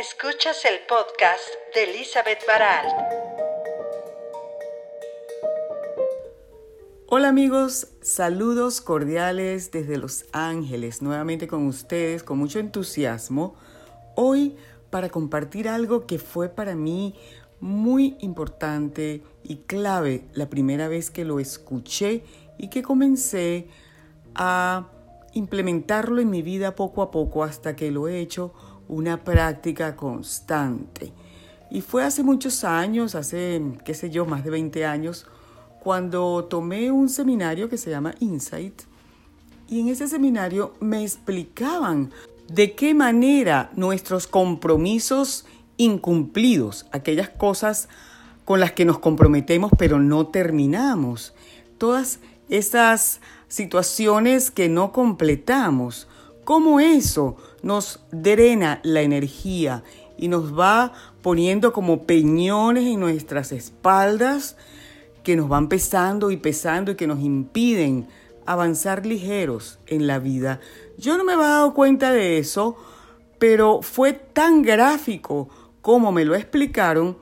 Escuchas el podcast de Elizabeth Baral. Hola amigos, saludos cordiales desde Los Ángeles, nuevamente con ustedes con mucho entusiasmo. Hoy para compartir algo que fue para mí muy importante y clave la primera vez que lo escuché y que comencé a implementarlo en mi vida poco a poco hasta que lo he hecho una práctica constante. Y fue hace muchos años, hace, qué sé yo, más de 20 años, cuando tomé un seminario que se llama Insight. Y en ese seminario me explicaban de qué manera nuestros compromisos incumplidos, aquellas cosas con las que nos comprometemos pero no terminamos, todas esas situaciones que no completamos, cómo eso nos drena la energía y nos va poniendo como peñones en nuestras espaldas que nos van pesando y pesando y que nos impiden avanzar ligeros en la vida. Yo no me había dado cuenta de eso, pero fue tan gráfico como me lo explicaron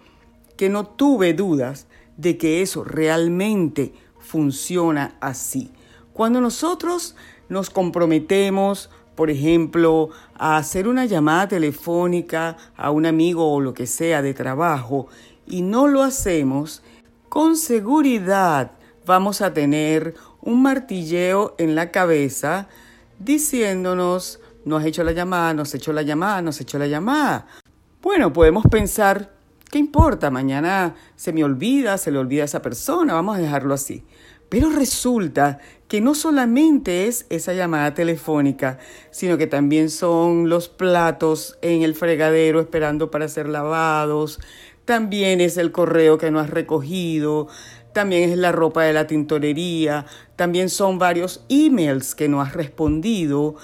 que no tuve dudas de que eso realmente funciona así. Cuando nosotros nos comprometemos, por ejemplo, a hacer una llamada telefónica a un amigo o lo que sea de trabajo y no lo hacemos, con seguridad vamos a tener un martilleo en la cabeza diciéndonos, no has hecho la llamada, no has hecho la llamada, no has hecho la llamada. Bueno, podemos pensar, ¿qué importa? Mañana se me olvida, se le olvida a esa persona, vamos a dejarlo así. Pero resulta que no solamente es esa llamada telefónica, sino que también son los platos en el fregadero esperando para ser lavados, también es el correo que no has recogido, también es la ropa de la tintorería, también son varios emails que no has respondido.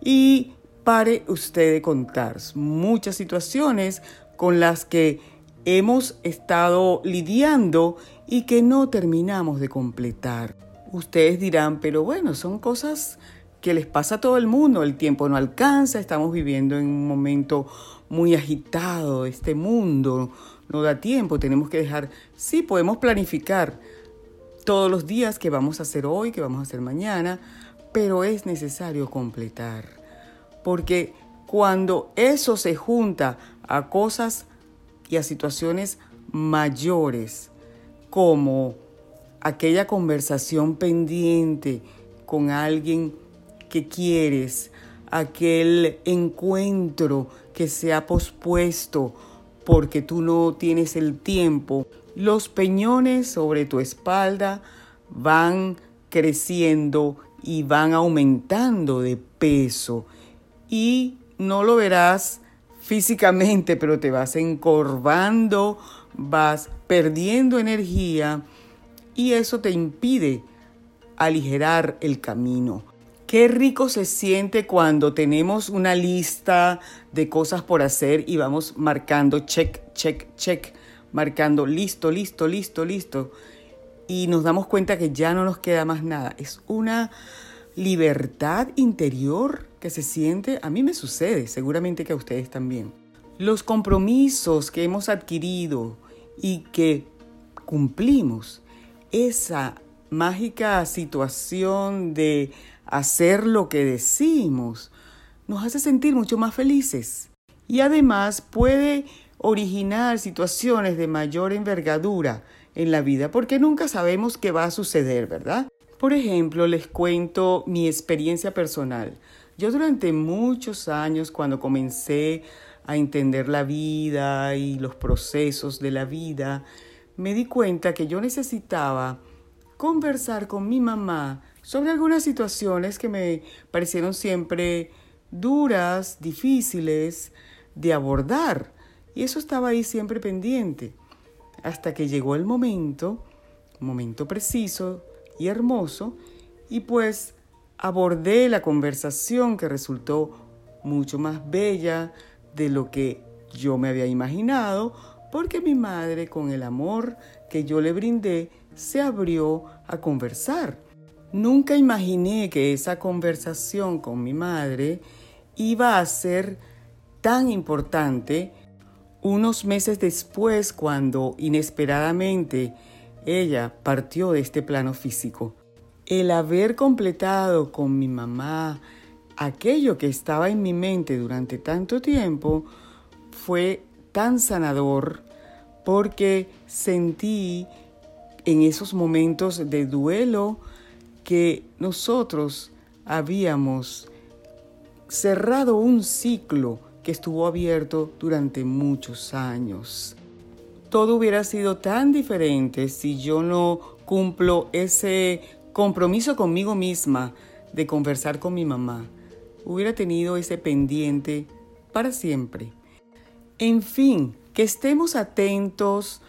Y pare usted de contar muchas situaciones con las que hemos estado lidiando y que no terminamos de completar. Ustedes dirán, pero bueno, son cosas que les pasa a todo el mundo, el tiempo no alcanza, estamos viviendo en un momento muy agitado, este mundo no da tiempo, tenemos que dejar, sí podemos planificar todos los días que vamos a hacer hoy, que vamos a hacer mañana, pero es necesario completar, porque cuando eso se junta a cosas y a situaciones mayores, como aquella conversación pendiente con alguien que quieres, aquel encuentro que se ha pospuesto porque tú no tienes el tiempo, los peñones sobre tu espalda van creciendo y van aumentando de peso y no lo verás físicamente, pero te vas encorvando, vas perdiendo energía y eso te impide aligerar el camino. Qué rico se siente cuando tenemos una lista de cosas por hacer y vamos marcando check, check, check, marcando listo, listo, listo, listo. Y nos damos cuenta que ya no nos queda más nada. Es una libertad interior que se siente, a mí me sucede, seguramente que a ustedes también. Los compromisos que hemos adquirido y que cumplimos, esa mágica situación de hacer lo que decimos, nos hace sentir mucho más felices. Y además puede originar situaciones de mayor envergadura en la vida, porque nunca sabemos qué va a suceder, ¿verdad? Por ejemplo, les cuento mi experiencia personal. Yo durante muchos años, cuando comencé a entender la vida y los procesos de la vida, me di cuenta que yo necesitaba conversar con mi mamá sobre algunas situaciones que me parecieron siempre duras, difíciles de abordar. Y eso estaba ahí siempre pendiente. Hasta que llegó el momento, momento preciso y hermoso, y pues abordé la conversación que resultó mucho más bella de lo que yo me había imaginado, porque mi madre, con el amor que yo le brindé, se abrió a conversar. Nunca imaginé que esa conversación con mi madre iba a ser tan importante Unos meses después, cuando inesperadamente ella partió de este plano físico, el haber completado con mi mamá aquello que estaba en mi mente durante tanto tiempo fue tan sanador porque sentí en esos momentos de duelo que nosotros habíamos cerrado un ciclo que estuvo abierto durante muchos años. Todo hubiera sido tan diferente si yo no cumplo ese compromiso conmigo misma de conversar con mi mamá. Hubiera tenido ese pendiente para siempre. En fin, que estemos atentos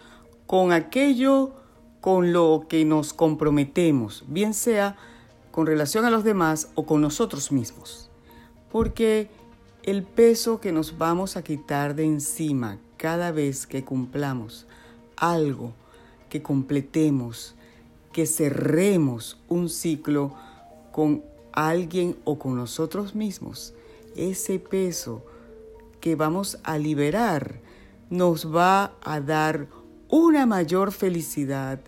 con aquello con lo que nos comprometemos, bien sea con relación a los demás o con nosotros mismos. Porque el peso que nos vamos a quitar de encima cada vez que cumplamos algo, que completemos, que cerremos un ciclo con alguien o con nosotros mismos, ese peso que vamos a liberar nos va a dar una mayor felicidad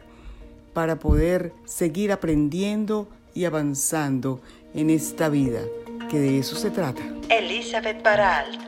para poder seguir aprendiendo y avanzando en esta vida, que de eso se trata. Elizabeth Baralt